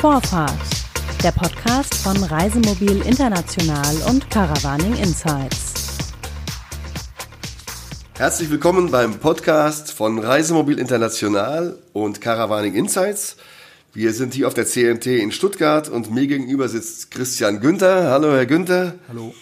Vorfahrt, der Podcast von Reisemobil International und Caravaning Insights. Herzlich willkommen beim Podcast von Reisemobil International und Caravaning Insights. Wir sind hier auf der CMT in Stuttgart und mir gegenüber sitzt Christian Günther. Hallo, Herr Günther. Hallo.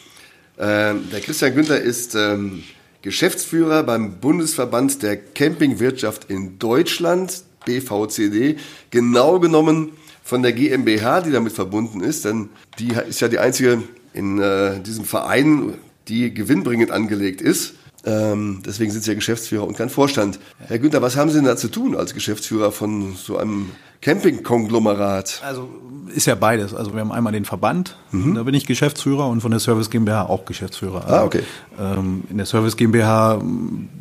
Ähm, der Christian Günther ist ähm, Geschäftsführer beim Bundesverband der Campingwirtschaft in Deutschland, BVCD. Genau genommen von der GmbH, die damit verbunden ist, denn die ist ja die einzige in äh, diesem Verein, die gewinnbringend angelegt ist. Ähm, deswegen sind Sie ja Geschäftsführer und kein Vorstand. Herr Günther, was haben Sie denn da zu tun als Geschäftsführer von so einem Campingkonglomerat? Also ist ja beides. Also wir haben einmal den Verband, mhm. da bin ich Geschäftsführer und von der Service GmbH auch Geschäftsführer. Also, ah, okay. Ähm, in der Service GmbH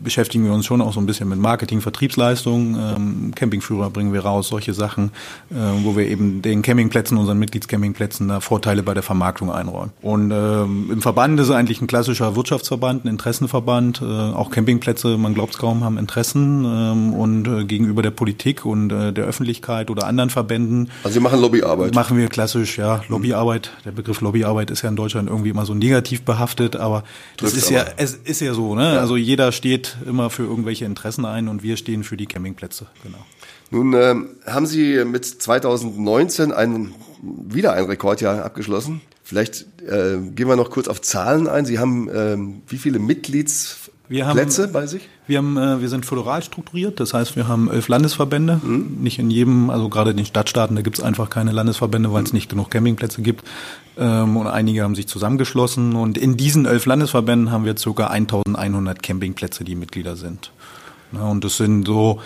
beschäftigen wir uns schon auch so ein bisschen mit Marketing, Vertriebsleistungen. Ähm, Campingführer bringen wir raus, solche Sachen, äh, wo wir eben den Campingplätzen, unseren Mitgliedscampingplätzen da Vorteile bei der Vermarktung einräumen. Und ähm, im Verband ist eigentlich ein klassischer Wirtschaftsverband, ein Interessenverband. Äh, auch Campingplätze, man glaubt es kaum, haben Interessen ähm, und äh, gegenüber der Politik und äh, der Öffentlichkeit oder anderen Verbänden. Also Sie machen Lobbyarbeit? Machen wir klassisch, ja, Lobbyarbeit. Der Begriff Lobbyarbeit ist ja in Deutschland irgendwie immer so negativ behaftet, aber das ist ja, es ist ja so, ne? Ja. Also jeder steht immer für irgendwelche Interessen ein und wir stehen für die Campingplätze, genau. Nun ähm, haben Sie mit 2019 einen, wieder ein Rekordjahr abgeschlossen. Vielleicht äh, gehen wir noch kurz auf Zahlen ein. Sie haben ähm, wie viele Mitglieds wir haben, Plätze bei sich? Wir, haben, äh, wir sind föderal strukturiert, das heißt, wir haben elf Landesverbände. Mhm. Nicht in jedem, also gerade in den Stadtstaaten, da gibt es einfach keine Landesverbände, weil es mhm. nicht genug Campingplätze gibt. Ähm, und einige haben sich zusammengeschlossen. Und in diesen elf Landesverbänden haben wir ca. 1100 Campingplätze, die Mitglieder sind. Ja, und das sind so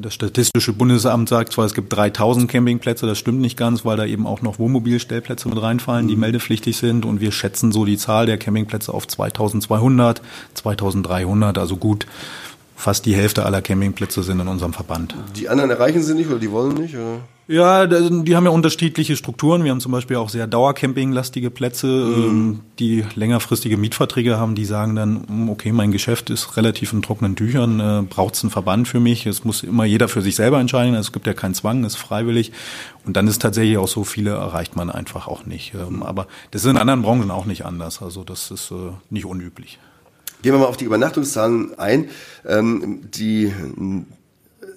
das Statistische Bundesamt sagt zwar, es gibt 3000 Campingplätze, das stimmt nicht ganz, weil da eben auch noch Wohnmobilstellplätze mit reinfallen, die mhm. meldepflichtig sind. Und wir schätzen so die Zahl der Campingplätze auf 2200, 2300, also gut fast die Hälfte aller Campingplätze sind in unserem Verband. Die anderen erreichen sie nicht oder die wollen nicht? Oder? Ja, die haben ja unterschiedliche Strukturen. Wir haben zum Beispiel auch sehr Dauercamping-lastige Plätze, mhm. Ähm, die längerfristige Mietverträge haben. Die sagen dann, hm, okay, mein Geschäft ist relativ in trockenen Tüchern, äh, braucht es einen Verband für mich? Es muss immer jeder für sich selber entscheiden. Es gibt ja keinen Zwang, es ist freiwillig. Und dann ist tatsächlich auch so, viele erreicht man einfach auch nicht. Ähm, aber das ist in anderen Branchen auch nicht anders. Also das ist äh, nicht unüblich. Gehen wir mal auf die Übernachtungszahlen ein. Ähm, die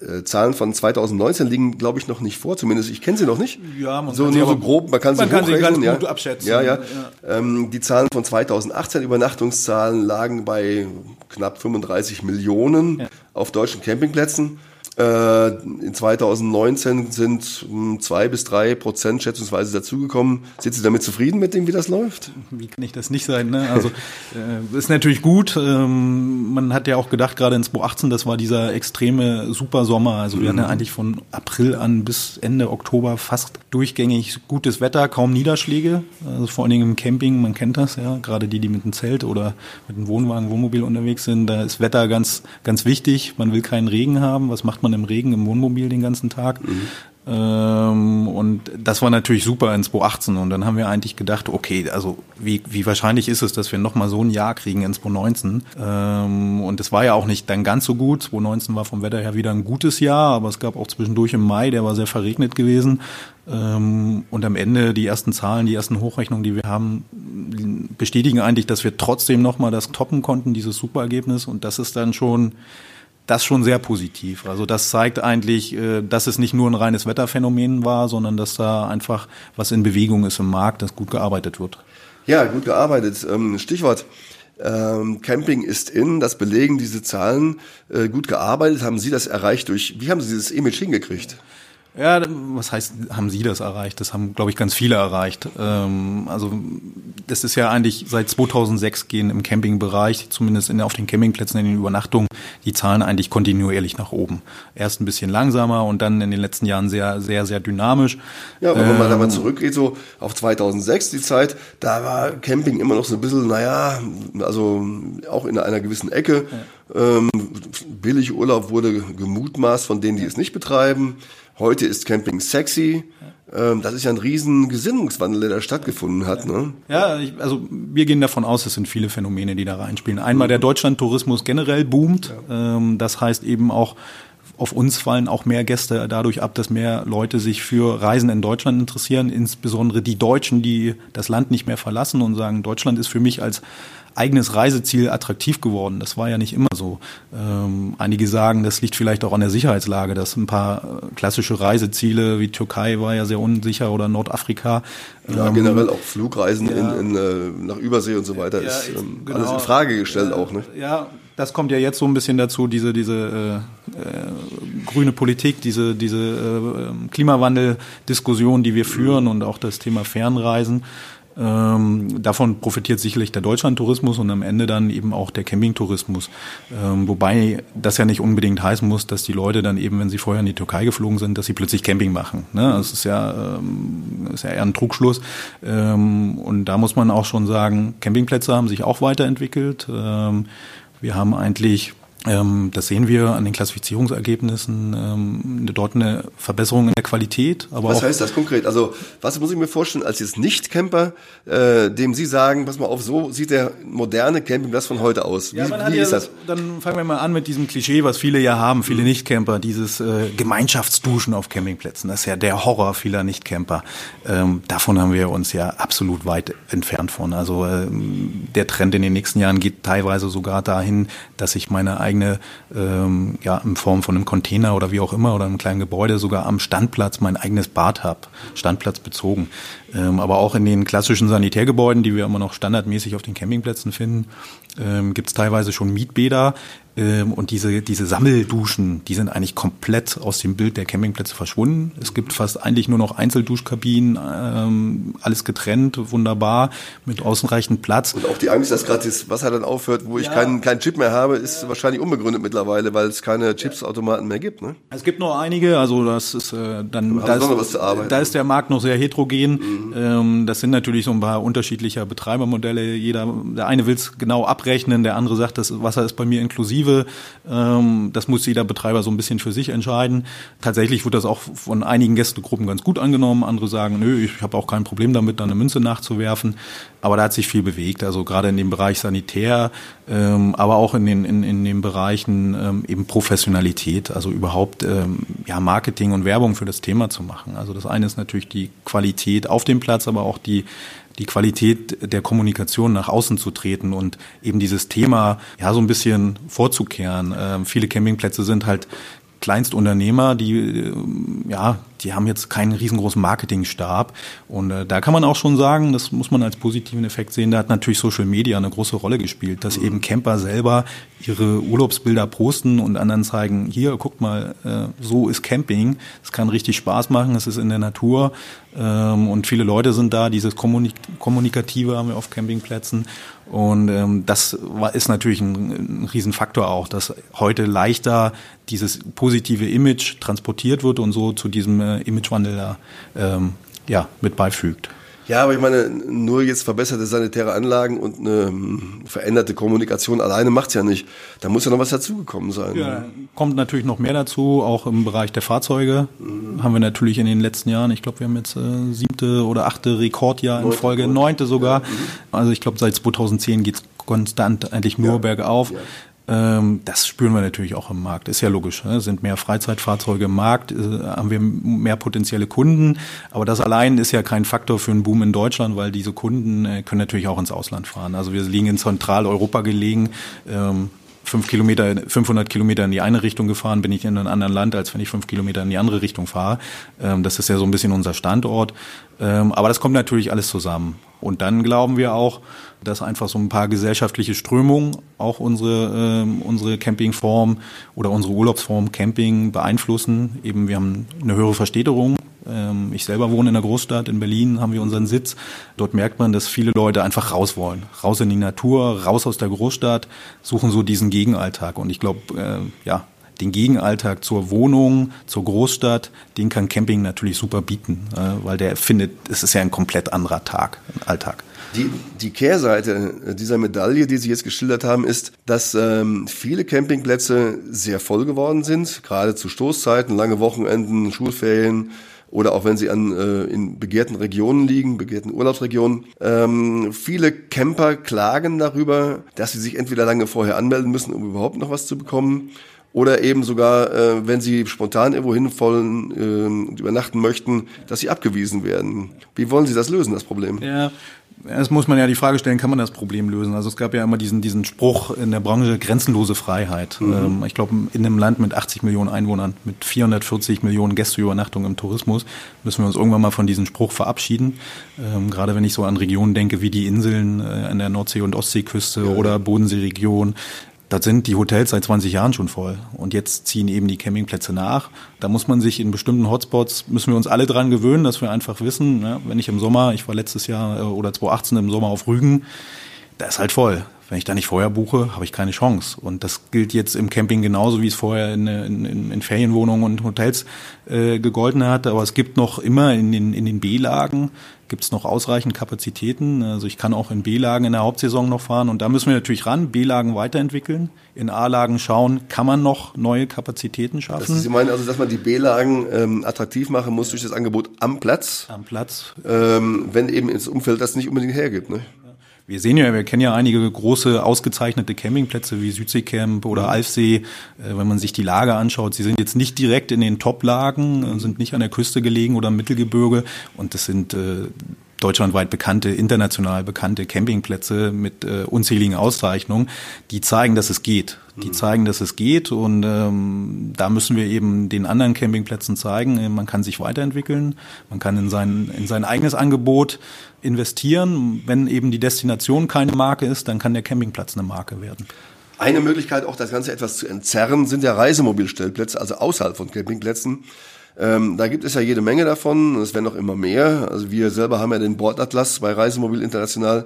äh, Zahlen von 2019 liegen, glaube ich, noch nicht vor. Zumindest ich kenne sie noch nicht. Ja, man so, kann nur so grob, man kann sie, man kann sie ganz ja. gut abschätzen. Ja, ja. ja. Ähm, die Zahlen von 2018 Übernachtungszahlen lagen bei knapp 35 Millionen ja. auf deutschen Campingplätzen. Äh, in 2019 sind zwei bis drei Prozent schätzungsweise dazugekommen. Sind Sie damit zufrieden mit dem, wie das läuft? Wie kann ich das nicht sein? Ne? Also äh, ist natürlich gut. Ähm, man hat ja auch gedacht, gerade in 2018, das war dieser extreme Supersommer. Also wir mhm. hatten ja mhm. eigentlich von April an bis Ende Oktober fast durchgängig gutes Wetter, kaum Niederschläge. Also vor allen Dingen im Camping, man kennt das ja, gerade die, die mit dem Zelt oder mit dem Wohnwagen, Wohnmobil unterwegs sind, da ist Wetter ganz, ganz wichtig. Man will keinen Regen haben. Was macht man? Man im Regen im Wohnmobil den ganzen Tag. Mhm. Ähm, und das war natürlich super in 2018. Und dann haben wir eigentlich gedacht, okay, also wie, wie wahrscheinlich ist es, dass wir nochmal so ein Jahr kriegen in 2019? Ähm, und es war ja auch nicht dann ganz so gut. 2019 war vom Wetter her wieder ein gutes Jahr, aber es gab auch zwischendurch im Mai, der war sehr verregnet gewesen. Ähm, und am Ende die ersten Zahlen, die ersten Hochrechnungen, die wir haben, bestätigen eigentlich, dass wir trotzdem nochmal das toppen konnten, dieses Superergebnis. Und das ist dann schon das schon sehr positiv. Also das zeigt eigentlich, äh, dass es nicht nur ein reines Wetterphänomen war, sondern dass da einfach was in Bewegung ist im Markt, dass gut gearbeitet wird. Ja, gut gearbeitet. Ähm, Stichwort. Ähm, Camping ist in, das belegen diese Zahlen. Äh, gut gearbeitet, haben Sie das erreicht durch, wie haben Sie dieses Image hingekriegt? Ja, was heißt, haben Sie das erreicht? Das haben, glaube ich, ganz viele erreicht. Ähm, also das ist ja eigentlich seit 2006 gehen im Campingbereich, zumindest in, auf den Campingplätzen in den Übernachtungen, die Zahlen eigentlich kontinuierlich nach oben. Erst ein bisschen langsamer und dann in den letzten Jahren sehr, sehr, sehr dynamisch. Ja, aber wenn man da mal ähm, zurückgeht, so auf 2006 die Zeit, da war Camping immer noch so ein bisschen, naja, also auch in einer gewissen Ecke. Ja. Ähm, billig Urlaub wurde gemutmaßt von denen, die es nicht betreiben. Heute ist Camping sexy. Ähm, das ist ja ein riesen Gesinnungswandel, der da stattgefunden hat. Ne? Ja, ich, also wir gehen davon aus, es sind viele Phänomene, die da reinspielen. Einmal der Deutschlandtourismus generell boomt. Ähm, das heißt eben auch auf uns fallen auch mehr Gäste dadurch ab, dass mehr Leute sich für Reisen in Deutschland interessieren, insbesondere die Deutschen, die das Land nicht mehr verlassen und sagen, Deutschland ist für mich als eigenes Reiseziel attraktiv geworden. Das war ja nicht immer so. Ähm, einige sagen, das liegt vielleicht auch an der Sicherheitslage, dass ein paar äh, klassische Reiseziele wie Türkei war ja sehr unsicher oder Nordafrika. Ja, ähm, generell auch Flugreisen ja, in, in, äh, nach Übersee und so weiter ja, ist ähm, genau, alles in Frage gestellt auch. Ne? Ja, das kommt ja jetzt so ein bisschen dazu, diese, diese äh, äh, grüne Politik, diese, diese äh, Klimawandel-Diskussion, die wir führen und auch das Thema Fernreisen. Ähm, davon profitiert sicherlich der Deutschlandtourismus und am Ende dann eben auch der Campingtourismus. Ähm, wobei das ja nicht unbedingt heißen muss, dass die Leute dann eben, wenn sie vorher in die Türkei geflogen sind, dass sie plötzlich Camping machen. Ne? Das ist ja, ähm, ist ja eher ein Trugschluss. Ähm, und da muss man auch schon sagen, Campingplätze haben sich auch weiterentwickelt. Ähm, wir haben eigentlich das sehen wir an den Klassifizierungsergebnissen. Ähm, dort eine Verbesserung in der Qualität. Aber was heißt das konkret? Also was muss ich mir vorstellen als jetzt Nicht-Camper, äh, dem Sie sagen, pass mal auf, so sieht der moderne Campingplatz von heute aus. Wie, ja, wie ist ja, das? Dann fangen wir mal an mit diesem Klischee, was viele ja haben, viele mhm. Nicht-Camper, dieses äh, Gemeinschaftsduschen auf Campingplätzen. Das ist ja der Horror vieler Nicht-Camper. Ähm, davon haben wir uns ja absolut weit entfernt von. Also äh, der Trend in den nächsten Jahren geht teilweise sogar dahin, dass ich meine eigene eigene, ähm, ja, in Form von einem Container oder wie auch immer oder einem kleinen Gebäude sogar am Standplatz mein eigenes Bad habe, Standplatz bezogen. Ähm, aber auch in den klassischen Sanitärgebäuden, die wir immer noch standardmäßig auf den Campingplätzen finden, ähm, gibt es teilweise schon Mietbäder, und diese, diese Sammelduschen, die sind eigentlich komplett aus dem Bild der Campingplätze verschwunden. Es gibt fast eigentlich nur noch Einzelduschkabinen, ähm, alles getrennt, wunderbar, mit ausreichend Platz. Und auch die Angst, dass gerade das Wasser dann aufhört, wo ich ja. keinen, keinen Chip mehr habe, ist ja. wahrscheinlich unbegründet mittlerweile, weil es keine Chipsautomaten mehr gibt. Ne? Es gibt noch einige, also das ist äh, dann da ist, da ist der Markt noch sehr heterogen. Mhm. Ähm, das sind natürlich so ein paar unterschiedlicher Betreibermodelle. Jeder, der eine will es genau abrechnen, der andere sagt, das Wasser ist bei mir inklusive Alternative. Ähm, das muss jeder Betreiber so ein bisschen für sich entscheiden. Tatsächlich wird das auch von einigen Gästegruppen ganz gut angenommen. Andere sagen, nö, ich habe auch kein Problem damit, da eine Münze nachzuwerfen. Aber da hat sich viel bewegt. Also gerade in dem Bereich Sanitär, ähm, aber auch in den, in, in den Bereichen ähm, eben Professionalität, also überhaupt ja, Marketing und Werbung für das Thema zu machen. Also das eine ist natürlich die Qualität auf dem Platz, aber auch die die Qualität der Kommunikation nach außen zu treten und eben dieses Thema ja so ein bisschen vorzukehren. Ähm, viele Campingplätze sind halt Kleinstunternehmer, die äh, ja, die haben jetzt keinen riesengroßen Marketingstab. Und äh, da kann man auch schon sagen, das muss man als positiven Effekt sehen, da hat natürlich Social Media eine große Rolle gespielt, dass eben Camper selber ihre Urlaubsbilder posten und anderen zeigen, hier guckt mal, äh, so ist Camping, es kann richtig Spaß machen, es ist in der Natur. Ähm, und viele Leute sind da, dieses Kommunik Kommunikative haben wir auf Campingplätzen und ähm, das war, ist natürlich ein, ein Riesenfaktor auch, dass heute leichter dieses positive Image transportiert wird und so zu diesem äh, Imagewandel da ähm, ja, mit beifügt. Ja, aber ich meine, nur jetzt verbesserte sanitäre Anlagen und eine hm, veränderte Kommunikation alleine macht's ja nicht. Da muss ja noch was dazugekommen sein. Ja, kommt natürlich noch mehr dazu, auch im Bereich der Fahrzeuge mhm. haben wir natürlich in den letzten Jahren, ich glaube, wir haben jetzt äh, siebte oder achte Rekordjahr in Folge, neunte sogar. Ja. Mhm. Also ich glaube, seit 2010 geht's konstant eigentlich nur ja. bergauf. Ja. Ähm, das spüren wir natürlich auch im Markt. Ist ja logisch. Ne? Sind mehr Freizeitfahrzeuge im Markt, äh, haben wir mehr potenzielle Kunden. Aber das allein ist ja kein Faktor für einen Boom in Deutschland, weil diese Kunden äh, können natürlich auch ins Ausland fahren. Also wir liegen in Zentraleuropa gelegen. Ähm, fünf Kilometer, 500 Kilometer in die eine Richtung gefahren, bin ich in einem anderen Land, als wenn ich fünf Kilometer in die andere Richtung fahre. Ähm, das ist ja so ein bisschen unser Standort. Aber das kommt natürlich alles zusammen. Und dann glauben wir auch, dass einfach so ein paar gesellschaftliche Strömungen auch unsere, ähm, unsere Campingform oder unsere Urlaubsform Camping beeinflussen. Eben wir haben eine höhere Verstädterung. Ähm, ich selber wohne in einer Großstadt, in Berlin haben wir unseren Sitz. Dort merkt man, dass viele Leute einfach raus wollen. Raus in die Natur, raus aus der Großstadt, suchen so diesen Gegenalltag. Und ich glaube, äh, ja, den Gegenalltag zur Wohnung, zur Großstadt, den kann Camping natürlich super bieten, äh, weil der findet, es ist ja ein komplett anderer Tag, Alltag. Die, die Kehrseite dieser Medaille, die Sie jetzt geschildert haben, ist, dass ähm, viele Campingplätze sehr voll geworden sind, gerade zu Stoßzeiten, lange Wochenenden, Schulferien oder auch wenn sie an, äh, in begehrten Regionen liegen, begehrten Urlaubsregionen. Ähm, viele Camper klagen darüber, dass sie sich entweder lange vorher anmelden müssen, um überhaupt noch was zu bekommen, oder eben sogar, äh, wenn sie spontan irgendwo hin wollen, äh, übernachten möchten, dass sie abgewiesen werden. Wie wollen Sie das lösen, das Problem? Ja, Erst muss man ja die Frage stellen, kann man das Problem lösen? Also es gab ja immer diesen, diesen Spruch in der Branche, grenzenlose Freiheit. Mhm. Ähm, ich glaube, in einem Land mit 80 Millionen Einwohnern, mit 440 Millionen Gästeübernachtungen im Tourismus, müssen wir uns irgendwann mal von diesem Spruch verabschieden. Ähm, gerade wenn ich so an Regionen denke, wie die Inseln äh, an der Nordsee- und Ostseeküste ja. oder Bodenseeregion, da sind die Hotels seit 20 Jahren schon voll. Und jetzt ziehen eben die Campingplätze nach. Da muss man sich in bestimmten Hotspots, müssen wir uns alle dran gewöhnen, dass wir einfach wissen, ja, wenn ich im Sommer, ich war letztes Jahr äh, oder 2018 im Sommer auf Rügen, da ist halt voll. Wenn ich da nicht vorher buche, habe ich keine Chance. Und das gilt jetzt im Camping genauso, wie es vorher in, in, in Ferienwohnungen und Hotels äh, gegolten hat. Aber es gibt noch immer in den, in den B-Lagen gibt es noch ausreichend Kapazitäten. Also ich kann auch in B-Lagen in der Hauptsaison noch fahren und da müssen wir natürlich ran, B-Lagen weiterentwickeln, in A-Lagen schauen, kann man noch neue Kapazitäten schaffen. Das, Sie meinen also, dass man die B-Lagen ähm, attraktiv machen muss durch das Angebot am Platz? Am Platz. Ähm, wenn eben ins Umfeld das nicht unbedingt hergibt, ne? Wir sehen ja, wir kennen ja einige große ausgezeichnete Campingplätze wie Südseecamp oder mhm. Alfsee. Äh, wenn man sich die Lage anschaut, sie sind jetzt nicht direkt in den Top-Lagen, äh, sind nicht an der Küste gelegen oder im Mittelgebirge und das sind äh, deutschlandweit bekannte, international bekannte Campingplätze mit äh, unzähligen Auszeichnungen, die zeigen, dass es geht. Die mhm. zeigen, dass es geht und ähm, da müssen wir eben den anderen Campingplätzen zeigen, äh, man kann sich weiterentwickeln, man kann in sein, in sein eigenes Angebot investieren. Wenn eben die Destination keine Marke ist, dann kann der Campingplatz eine Marke werden. Eine Möglichkeit, auch das Ganze etwas zu entzerren, sind ja Reisemobilstellplätze, also außerhalb von Campingplätzen. Ähm, da gibt es ja jede Menge davon, es werden noch immer mehr. Also wir selber haben ja den Bordatlas bei Reisemobil International.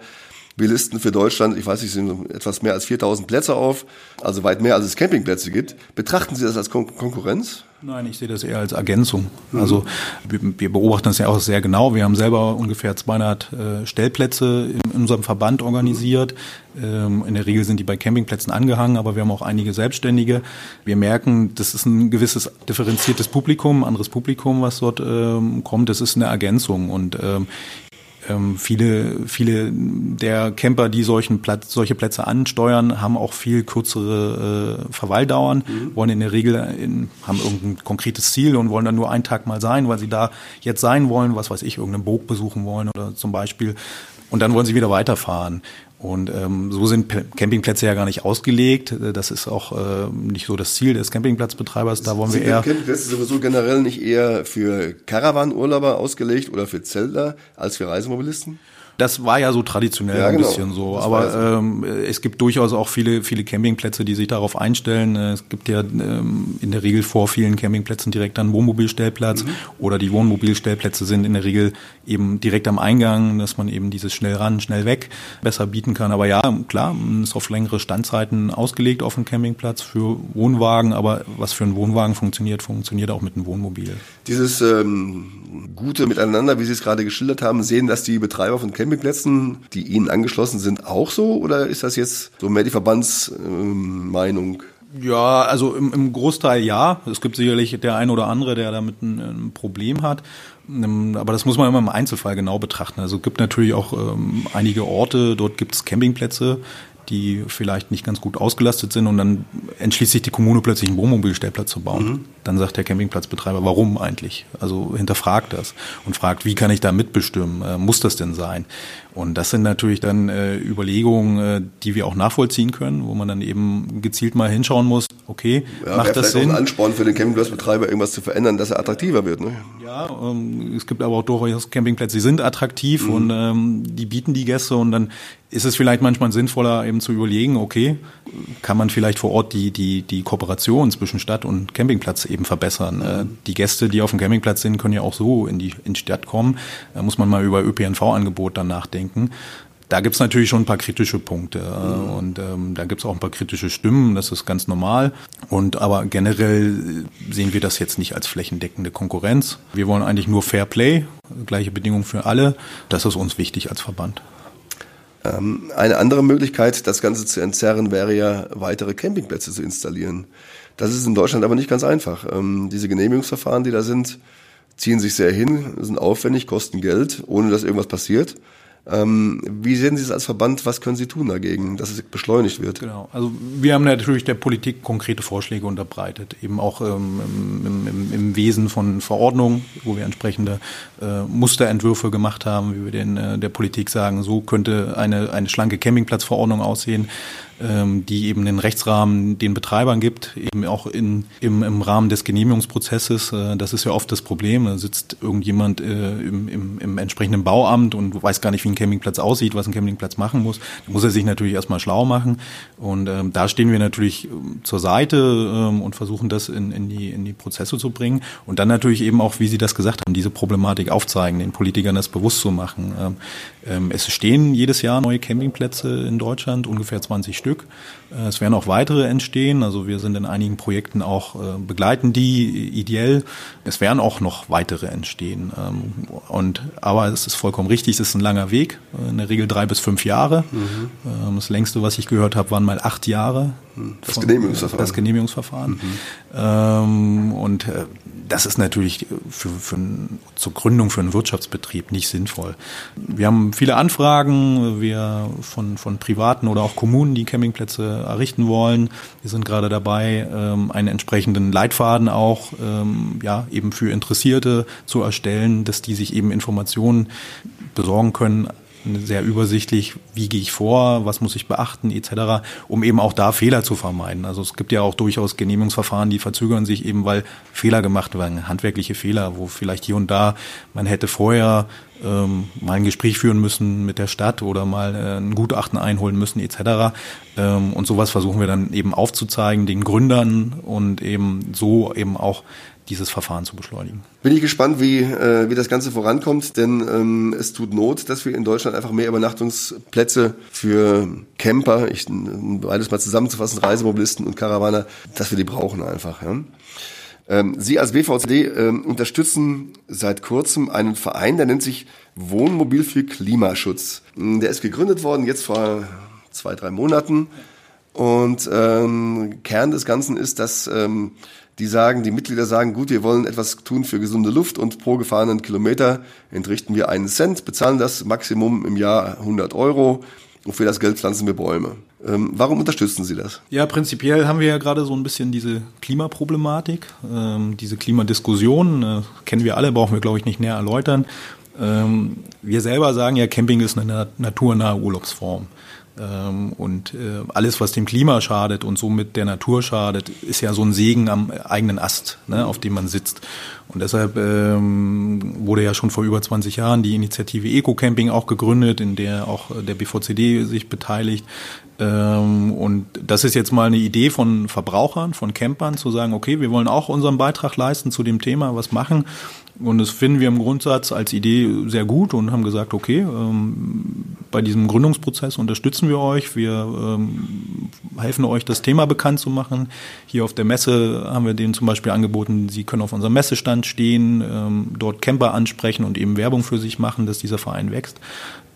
Wir listen für Deutschland, ich weiß nicht, sind etwas mehr als 4000 Plätze auf, also weit mehr als es Campingplätze gibt. Betrachten Sie das als Kon Konkurrenz? Nein, ich sehe das eher als Ergänzung. Also wir, wir, beobachten das ja auch sehr genau. Wir haben selber ungefähr 200 äh, Stellplätze in, in, unserem Verband organisiert. Ähm, in der Regel sind die bei Campingplätzen angehangen, aber wir haben auch einige Selbstständige. Wir merken, das ist ein gewisses differenziertes Publikum, anderes Publikum, was dort ähm, kommt. Das ist eine Ergänzung und ähm, ähm, viele, viele der Camper, die solchen Platz, solche Plätze ansteuern, haben auch viel kürzere äh, Verweildauern, mhm. wollen in der Regel in, haben irgendein konkretes Ziel und wollen dann nur einen Tag mal sein, weil sie da jetzt sein wollen, was weiß ich, irgendeinen Burg besuchen wollen oder zum Beispiel. Und dann wollen sie wieder weiterfahren. Und ähm, so sind Campingplätze ja gar nicht ausgelegt. Das ist auch äh, nicht so das Ziel des Campingplatzbetreibers. Da wollen sind wir eher. Campingplätze sowieso generell nicht eher für Caravan-Urlauber ausgelegt oder für Zelter als für Reisemobilisten? Das war ja so traditionell ja, ein genau. bisschen so. Das Aber ähm, es gibt durchaus auch viele, viele Campingplätze, die sich darauf einstellen. Äh, es gibt ja ähm, in der Regel vor vielen Campingplätzen direkt einen Wohnmobilstellplatz mhm. oder die Wohnmobilstellplätze sind in der Regel eben direkt am Eingang, dass man eben dieses schnell ran, schnell weg besser bieten kann. Aber ja, klar, ist auf längere Standzeiten ausgelegt auf dem Campingplatz für Wohnwagen. Aber was für einen Wohnwagen funktioniert, funktioniert auch mit einem Wohnmobil. Dieses ähm, gute Miteinander, wie Sie es gerade geschildert haben, sehen das die Betreiber von Campingplätzen Campingplätzen, die Ihnen angeschlossen sind, auch so? Oder ist das jetzt so mehr die Verbandsmeinung? Ja, also im, im Großteil ja. Es gibt sicherlich der ein oder andere, der damit ein, ein Problem hat. Ähm, aber das muss man immer im Einzelfall genau betrachten. Also es gibt natürlich auch ähm, einige Orte, dort gibt es Campingplätze, die vielleicht nicht ganz gut ausgelastet sind und dann entschließt sich die Kommune plötzlich einen Wohnmobilstellplatz zu bauen. Mhm. Dann sagt der Campingplatzbetreiber, warum eigentlich? Also hinterfragt das und fragt, wie kann ich da mitbestimmen? Äh, muss das denn sein? Und das sind natürlich dann äh, Überlegungen, äh, die wir auch nachvollziehen können, wo man dann eben gezielt mal hinschauen muss, okay, ja, macht das Sinn? Auch ein Ansporn für den Campingplatzbetreiber, irgendwas zu verändern, dass er attraktiver wird. Ne? Ja, ähm, es gibt aber auch durchaus Campingplätze, die sind attraktiv mhm. und ähm, die bieten die Gäste und dann ist es vielleicht manchmal sinnvoller, eben zu überlegen, okay, kann man vielleicht vor Ort die, die, die Kooperation zwischen Stadt und Campingplatz eben verbessern. Äh, die Gäste, die auf dem Campingplatz sind, können ja auch so in die, in die Stadt kommen. Da muss man mal über ÖPNV-Angebot dann nachdenken. Da gibt's natürlich schon ein paar kritische Punkte mhm. und ähm, da gibt's auch ein paar kritische Stimmen, das ist ganz normal. Und aber generell sehen wir das jetzt nicht als flächendeckende Konkurrenz. Wir wollen eigentlich nur Fair Play, gleiche Bedingungen für alle. Das ist uns wichtig als Verband. Ähm, eine andere Möglichkeit, das Ganze zu entzerren, wäre ja, weitere Campingplätze zu installieren. Das ist in Deutschland aber nicht ganz einfach. Ähm, diese Genehmigungsverfahren, die da sind, ziehen sich sehr hin, sind aufwendig, kosten Geld, ohne dass irgendwas passiert. Ähm, wie sehen Sie es als Verband? Was können Sie tun dagegen, dass es beschleunigt wird? Genau. Also wir haben natürlich der Politik konkrete Vorschläge unterbreitet, eben auch ähm, im, im, im, Wesen von Verordnungen, wo wir entsprechende äh, Musterentwürfe gemacht haben, wie wir den, äh, der Politik sagen, so könnte eine, eine schlanke Campingplatzverordnung aussehen ähm, die eben den Rechtsrahmen den Betreibern gibt, eben auch in, im, im Rahmen des Genehmigungsprozesses. Äh, das ist ja oft das Problem. Da sitzt irgendjemand äh, im, im, im entsprechenden Bauamt und weiß gar nicht, wie ein Campingplatz aussieht, was ein Campingplatz machen muss. Da muss er sich natürlich erstmal schlau machen. Und ähm, da stehen wir natürlich ähm, zur Seite ähm, und versuchen das in, in, die, in die Prozesse zu bringen. Und dann natürlich eben auch, wie Sie das gesagt haben, diese Problematik aufzeigen, den Politikern das bewusst zu machen. Ähm, ähm es stehen jedes Jahr neue Campingplätze in Deutschland, ungefähr 20 Stück. Stück. Äh, es werden auch weitere entstehen. Also wir sind in einigen Projekten auch äh, begleiten die ideell. Es werden auch noch weitere entstehen. Ähm, und aber es ist vollkommen richtig. Es ist ein langer Weg. Äh, in der Regel drei bis fünf Jahre. Mhm. Ähm, das längste, was ich gehört habe, waren mal acht Jahre. Das Genehmigungsverfahren. Das Genehmigungsverfahren. Mhm. Ähm, und das ist natürlich für, für, zur Gründung für einen Wirtschaftsbetrieb nicht sinnvoll. Wir haben viele Anfragen wir von, von Privaten oder auch Kommunen, die Campingplätze errichten wollen. Wir sind gerade dabei, ähm, einen entsprechenden Leitfaden auch ähm, ja, eben für Interessierte zu erstellen, dass die sich eben Informationen besorgen können sehr übersichtlich, wie gehe ich vor, was muss ich beachten etc., um eben auch da Fehler zu vermeiden. Also es gibt ja auch durchaus Genehmigungsverfahren, die verzögern sich eben, weil Fehler gemacht werden, handwerkliche Fehler, wo vielleicht hier und da man hätte vorher ähm, mal ein Gespräch führen müssen mit der Stadt oder mal äh, ein Gutachten einholen müssen etc. Ähm, und sowas versuchen wir dann eben aufzuzeigen, den Gründern und eben so eben auch dieses Verfahren zu beschleunigen. Bin ich gespannt, wie, äh, wie das Ganze vorankommt, denn ähm, es tut Not, dass wir in Deutschland einfach mehr Übernachtungsplätze für Camper, ich, beides mal zusammenzufassen, Reisemobilisten und Karawaner, dass wir die brauchen einfach. Ja? Ähm, Sie als BVCD ähm, unterstützen seit kurzem einen Verein, der nennt sich Wohnmobil für Klimaschutz. Der ist gegründet worden jetzt vor zwei, drei Monaten. Und ähm, Kern des Ganzen ist, dass ähm, die sagen, die Mitglieder sagen, gut, wir wollen etwas tun für gesunde Luft und pro gefahrenen Kilometer entrichten wir einen Cent, bezahlen das Maximum im Jahr 100 Euro und für das Geld pflanzen wir Bäume. Ähm, warum unterstützen Sie das? Ja, prinzipiell haben wir ja gerade so ein bisschen diese Klimaproblematik, ähm, diese Klimadiskussion, äh, kennen wir alle, brauchen wir, glaube ich, nicht näher erläutern. Ähm, wir selber sagen ja, Camping ist eine naturnahe Urlaubsform. Ähm, und äh, alles, was dem Klima schadet und somit der Natur schadet, ist ja so ein Segen am eigenen Ast, ne, auf dem man sitzt. Und deshalb ähm, wurde ja schon vor über 20 Jahren die Initiative Eco-Camping auch gegründet, in der auch der BVCD sich beteiligt. Ähm, und das ist jetzt mal eine Idee von Verbrauchern, von Campern, zu sagen, okay, wir wollen auch unseren Beitrag leisten zu dem Thema, was machen. Und das finden wir im Grundsatz als Idee sehr gut und haben gesagt, okay, ähm, bei diesem Gründungsprozess unterstützen wir euch, wir ähm, helfen euch, das Thema bekannt zu machen. Hier auf der Messe haben wir denen zum Beispiel angeboten, sie können auf unserem Messestand stehen, ähm, dort Camper ansprechen und eben Werbung für sich machen, dass dieser Verein wächst.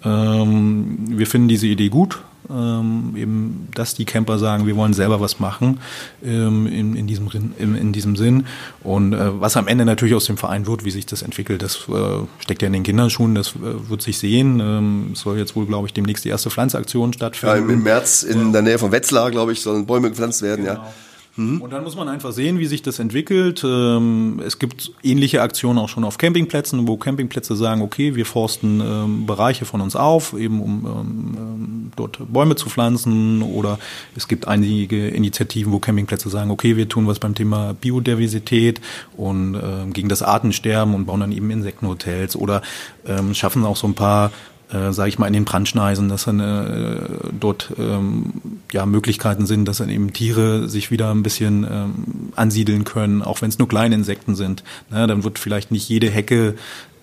Ähm, wir finden diese Idee gut, ähm, eben, dass die Camper sagen, wir wollen selber was machen ähm, in, in, diesem, in, in diesem Sinn. Und äh, was am Ende natürlich aus dem Verein wird, wie sich das entwickelt, das äh, steckt ja in den Kinderschuhen, das äh, wird sich sehen. Ähm, es soll jetzt wohl, glaube ich, demnächst die erste Pflanzaktion stattfinden. Ja, im März in der Nähe von Wetzlar, glaube ich, sollen Bäume gepflanzt werden, genau. ja. Mhm. Und dann muss man einfach sehen, wie sich das entwickelt. Ähm, es gibt ähnliche Aktionen auch schon auf Campingplätzen, wo Campingplätze sagen, okay, wir forsten ähm, Bereiche von uns auf, eben um ähm, dort Bäume zu pflanzen. Oder es gibt einige Initiativen, wo Campingplätze sagen, okay, wir tun was beim Thema Biodiversität und gegen das Artensterben und bauen dann eben Insektenhotels oder schaffen auch so ein paar äh, sage ich mal, in den Brandschneisen, dass dann äh, dort ähm, ja Möglichkeiten sind, dass dann eben Tiere sich wieder ein bisschen ähm, ansiedeln können, auch wenn es nur kleine Insekten sind. Na, dann wird vielleicht nicht jede Hecke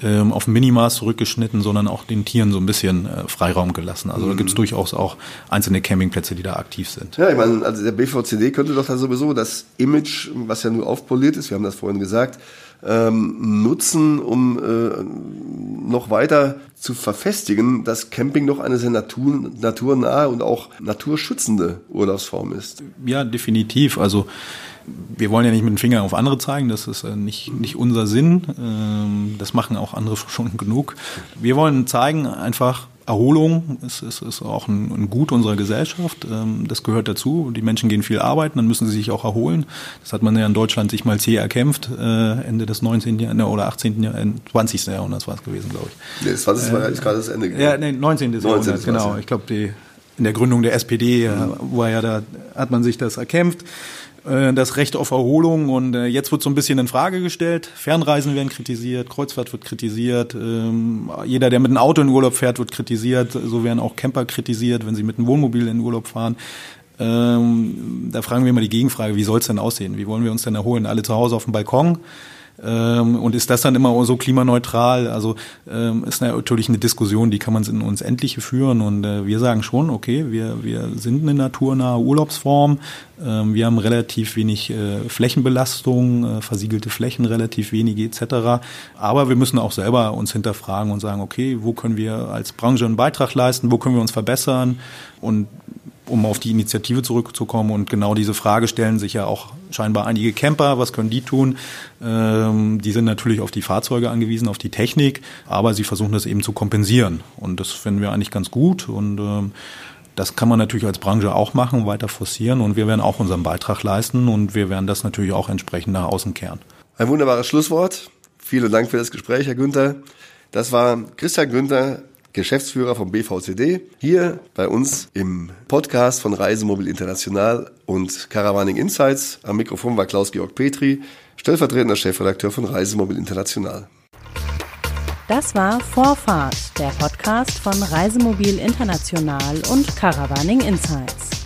ähm, auf Minimaß zurückgeschnitten, sondern auch den Tieren so ein bisschen äh, Freiraum gelassen. Also da gibt es mhm. durchaus auch einzelne Campingplätze, die da aktiv sind. Ja, ich meine, also der BVCD könnte doch da sowieso das Image, was ja nur aufpoliert ist, wir haben das vorhin gesagt, ähm, nutzen, um äh, noch weiter zu verfestigen, dass Camping doch eine sehr natur, naturnahe und auch naturschützende Urlaubsform ist. Ja, definitiv. Also wir wollen ja nicht mit dem Finger auf andere zeigen, das ist äh, nicht, nicht unser Sinn. Ähm, das machen auch andere schon genug. Wir wollen zeigen einfach, Erholung ist, ist, ist auch ein, ein Gut unserer Gesellschaft. Ähm, das gehört dazu. Die Menschen gehen viel arbeiten, dann müssen sie sich auch erholen. Das hat man ja in Deutschland sich mal zäh erkämpft, äh, Ende des 19. Jahrhunderts oder 18. Jahrhunderts, 20. Jahrhunderts war es gewesen, glaube ich. Nee, das 20. Äh, war eigentlich gerade das Ende. Ja, nee, 19. 19. Jahrhundert, genau. Ich glaube, die in der Gründung der SPD, mhm. war ja da, hat man sich das erkämpft. Äh, das Recht auf Erholung und äh, jetzt wird so ein bisschen in Frage gestellt. Fernreisen werden kritisiert, Kreuzfahrt wird kritisiert, ähm, jeder, der mit einem Auto in Urlaub fährt, wird kritisiert, so werden auch Camper kritisiert, wenn sie mit einem Wohnmobil in Urlaub fahren. Ähm, da fragen wir immer die Gegenfrage, wie soll es denn aussehen? Wie wollen wir uns denn erholen? Alle zu Hause auf dem Balkon? Ähm, und ist das dann immer so klimaneutral? Also ähm, ist natürlich eine Diskussion, die kann man in uns Endliche führen. Und äh, wir sagen schon, okay, wir, wir sind eine naturnahe Urlaubsform. Ähm, wir haben relativ wenig äh, Flächenbelastung, äh, versiegelte Flächen relativ wenige etc. Aber wir müssen auch selber uns hinterfragen und sagen, okay, wo können wir als Branche einen Beitrag leisten? Wo können wir uns verbessern? Und um auf die Initiative zurückzukommen. Und genau diese Frage stellen sich ja auch scheinbar einige Camper. Was können die tun? Ähm, die sind natürlich auf die Fahrzeuge angewiesen, auf die Technik, aber sie versuchen das eben zu kompensieren. Und das finden wir eigentlich ganz gut. Und ähm, das kann man natürlich als Branche auch machen, weiter forcieren. Und wir werden auch unseren Beitrag leisten und wir werden das natürlich auch entsprechend nach außen kehren. Ein wunderbares Schlusswort. Vielen Dank für das Gespräch, Herr Günther. Das war Christian Günther, Geschäftsführer vom BVCD, hier bei uns im Podcast von Reisemobil International und Caravaning Insights. Am Mikrofon war Klaus-Georg Petri, stellvertretender Chefredakteur von Reisemobil International. Das war Vorfahrt, der Podcast von Reisemobil International und Caravaning Insights.